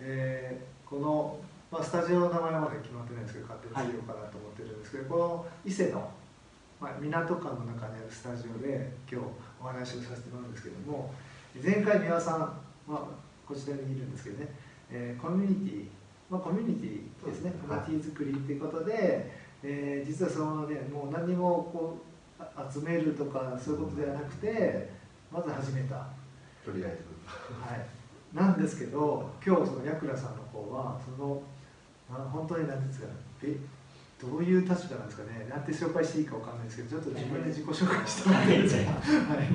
えー、この、まあ、スタジオの名前はまだ決まってないんですけど、勝手にしようかなと思ってるんですけど、はい、この伊勢の、まあ、港館の中にあるスタジオで、今日お話をさせてもらうんですけども。前回三輪さん、まあ、こちらにいるんですけどね、えー、コミュニティ、まあ、コミュニティですね、コミュニティ作りっていうことで、えー、実はそのね、もう何もこう集めるとかそういうことではなくて、まず始めた。とりあえず。はい。なんですけど、今日その矢倉さんの方は、その、まあ、本当に何ですか、えどういう立場なんですかね、なんて紹介していいかわかんないですけど、ちょっと自分で自己紹介してもらっていいですか？はい。はい、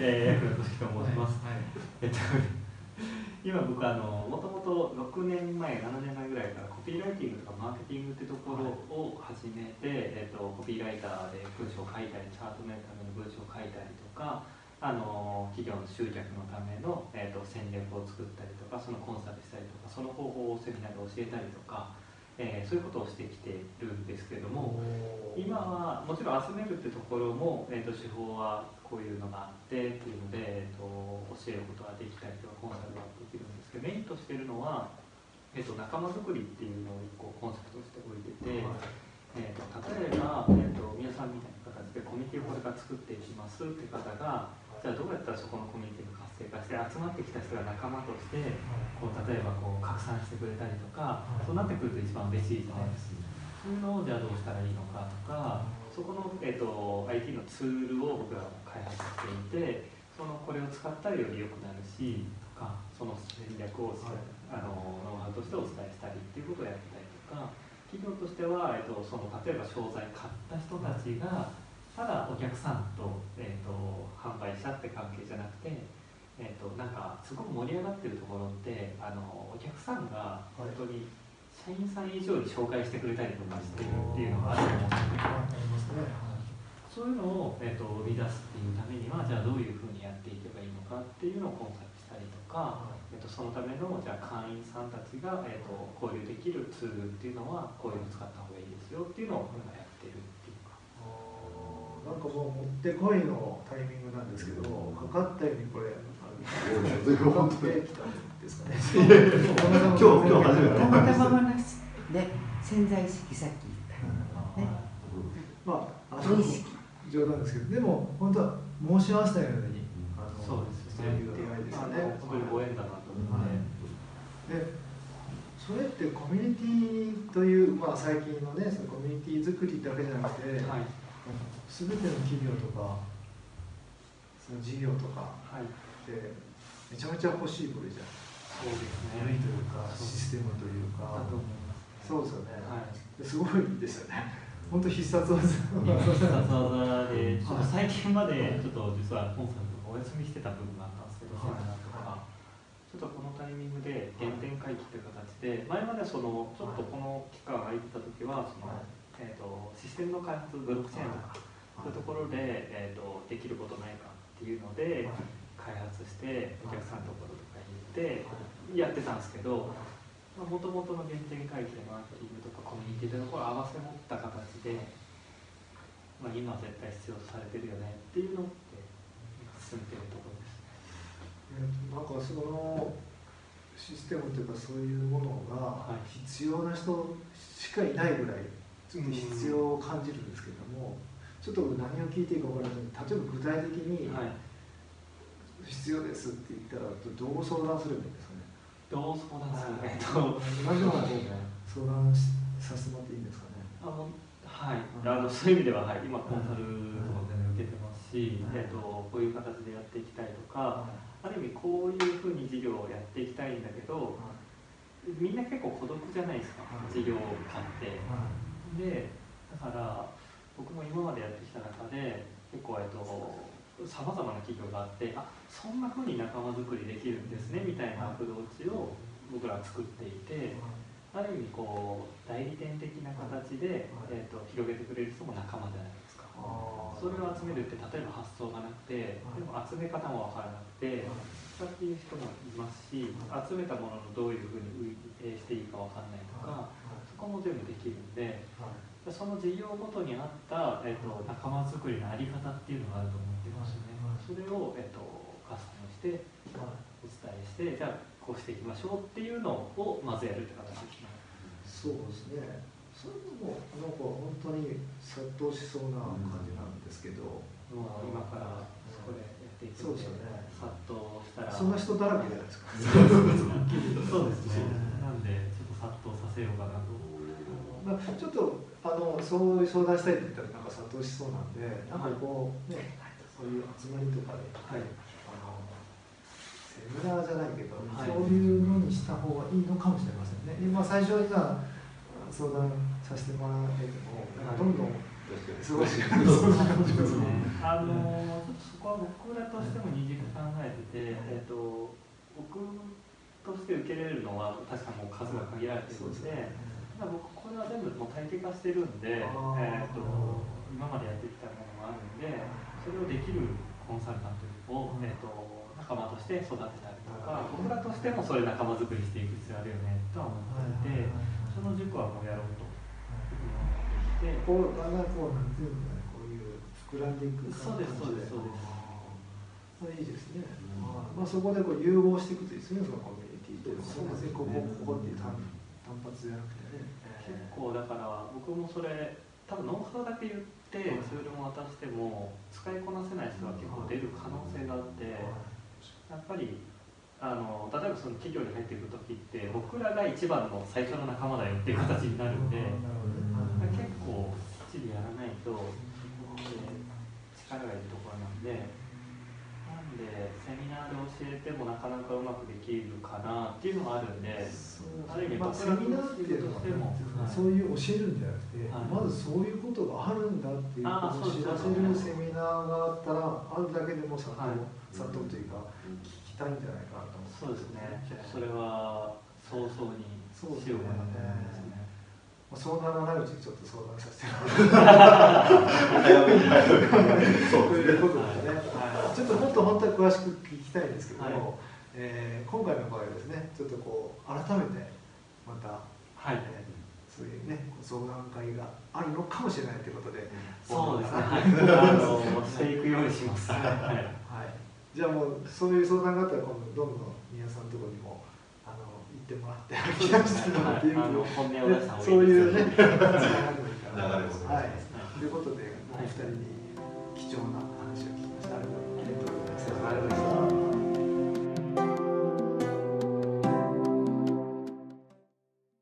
えー、矢倉俊樹と申します。はい。えっと、今僕あのもともと6年前、7年前ぐらいからコピーライティングとかマーケティングってところを始めて、えっと、コピーライターで文章を書いたり、チャートメーターの文章を書いたりとか、あの企業の集客のための、えーと、戦略を作ったりとかそのコンサルしたりとかその方法をセミナーで教えたりとか、えー、そういうことをしてきてるんですけども今はもちろん集めるってところも、えーと、手法はこういうのがあってっていうので、えーと、教えることができたりとかコンサルができるんですけどメインとしてるのは、えー、と仲間づくりっていうのを一個コンセプトとして置いてて。えーと、例えば、えーと、皆さんみたいな形でコミュニティをこれから作っていきますって方がじゃあどうやったらそこのコミュニティが活性化して集まってきた人が仲間としてこう例えばこう拡散してくれたりとか、そうなってくると一番嬉しいじゃないですか。そういうのをじゃあどうしたらいいのかとかそこの、えーと、IT のツールを僕らは開発していてそのこれを使ったらより良くなるしとかその戦略を、あのノウハウとしてお伝えしたりっていうことをやったりとか企業としては、えーと、その例えば商材買った人たちがただお客さんと,、えーと、販売者って関係じゃなくて、えーと、なんかすごく盛り上がってるところってあのお客さんが本当に社員さん以上に紹介してくれたりとかしてるっていうのがあると思うんですね。そういうのを、えー、と生み出すっていうためにはじゃあどういうふうにやっていけばいいのかっていうのをコンサルしたりとか、えー、とそのためのじゃあ会員さんたちが、えー、と交流できるツールっていうのはこういうのを使った方がいいですよっていうのをもうもってこいのタイミングなんですけど、かかったようにこれ、あの本当に来たんですかね。今日今日初めて。たまたま話で潜在意識さっき言った。ね。まああの冗談ですけど、でも本当は申し合わせたように、あのそうですね。いう出会いですよね。本当にご縁だなと思って。で。それってコミュニティという、まあ、最近のねそのコミュニティ作りだけじゃなくて、はい、全ての企業とかその事業とかってめちゃめちゃ欲しい部類じゃん。そうですね。部類というかシステムというか。そうですよね、はい、すごいですよね。本当必殺技。必殺技でちょっと最近までちょっと実はコンサルとかお休みしてた部分があったんですけど、はい、とかちょっとこのタイミングで原点回帰という形で前までそのちょっとこの期間空いてた時はその、えーと、システムの開発ブロックチェーンとかそういうところで、えーと、できることないかっていうので、開発してお客さんのところとかに行ってやってたんですけどもともとの原点回帰マーケティングとかコミュニティというところを合わせ持った形で、まあ、今絶対必要とされてるよねっていうのって進めてるところですね。なんかそのシステムというかそういうものが必要な人しかいないぐらい必要を感じるんですけれども、ちょっと何を聞いていいか分からない例えば具体的に、必要ですって言ったらどう相談すればいいんですかね？どう相談する？えっと同じような相談させてもらっていいんですかね？あのはい、あのそういう意味では、はい、今コンサルとか全然受けてますし、えっと、こういう形でやっていきたいとか、ある意味こういうふうに事業をやっていきたいんだけど、みんな結構孤独じゃないですか、事業を買って。でだから僕も今までやってきた中で結構えっとさまざまな企業があってあそんなふうに仲間づくりできるんですねみたいなアプローチを僕らは作っていてある意味こう代理店的な形で、えーと、広げてくれる人も仲間じゃないですか。それを集めるって例えば発想がなくてでも集め方も分からなくてそうっていう人もいますし集めたもののどういうふうに運営していいか分かんないとかそこも全部できるんで、はい、その事業ごとに合った、えーと、仲間づくりのあり方っていうのがあると思ってますね、はい、それを、えーと、合算して、はい、お伝えしてじゃあこうしていきましょうっていうのをまずやるって形ですね。そうですね。それもなんか本当に殺到しそうな感じなんですけど、うん、もう今からそこでやっていくそうですよね。殺到したら。そんな人だらけじゃないですか。そうですね。なんでちょっと殺到させようかなとまあ、ちょっとあのそういう相談したいって言ったらなんか殺到しそうなんでなんかこうねそういう集まりとかで、はい、あのセミナーじゃないけど、はい。そういうのにした方がいいのかもしれませんね。今最初にさ相談させてもらってても、なんかどんどん忙しくなりそうな感じがするあのちょっとそこは僕らとしても二軸考えてて、えっと僕として受けれるのは確かもう数が限られているので、ただ僕これは全部もう体系化してるんで、えっと今までやってきたものがあるんで、それをできるコンサルタントを、えっと仲間として育てたりとか、僕らとしてもそれ仲間作りしていく必要あるよねとは思っていて、その塾はもうやろうと。でこうだんだんこうなんていうんだねこういう膨らんでいくそうですそうですそうです。それいいですね、まあそこでこう融合していくといいですねそのコミュニティというそうですね。ここここっていう単単発じゃなくてね、結構だから僕もそれ多分ノウハウだけ言ってツールも渡しても使いこなせない人が結構出る可能性があってやっぱりあの例えばその企業に入っていく時って僕らが一番の最初の仲間だよっていう形になるんで結構きっちりやらないと力がいるところなんでなんでセミナーで教えてもなかなかうまくできるかなっていうのがあるんである意味まあ、セミナーっていうのは、はい。そういう教えるんじゃなくて、はいまずそういうことがあるんだっていうことを知らせるセミナーがあったらあるだけでも佐藤,、はい。佐藤というか聞きたいんじゃないかなと思って。そうですね。それは早々にしようかなと思いますね。まあそうならないうちにちょっと相談させてもらそうということでね、はちょっともっと本当は詳しく聞きたいんですけども、はいえー今回の場合はですねちょっとこう改めてまた、はいえーそういうね相談会があるのかもしれないということで、そうですね。ははいい。あのしていくようにします。はい。はい、じゃあもうそういう相談があったら今度どんどん宮さんのところにもあの行ってもらって聞かせてもらっていいあの本音を出した方がい。そういうね、流れ流れをはい。ということで、お二人に貴重な Hallelujah.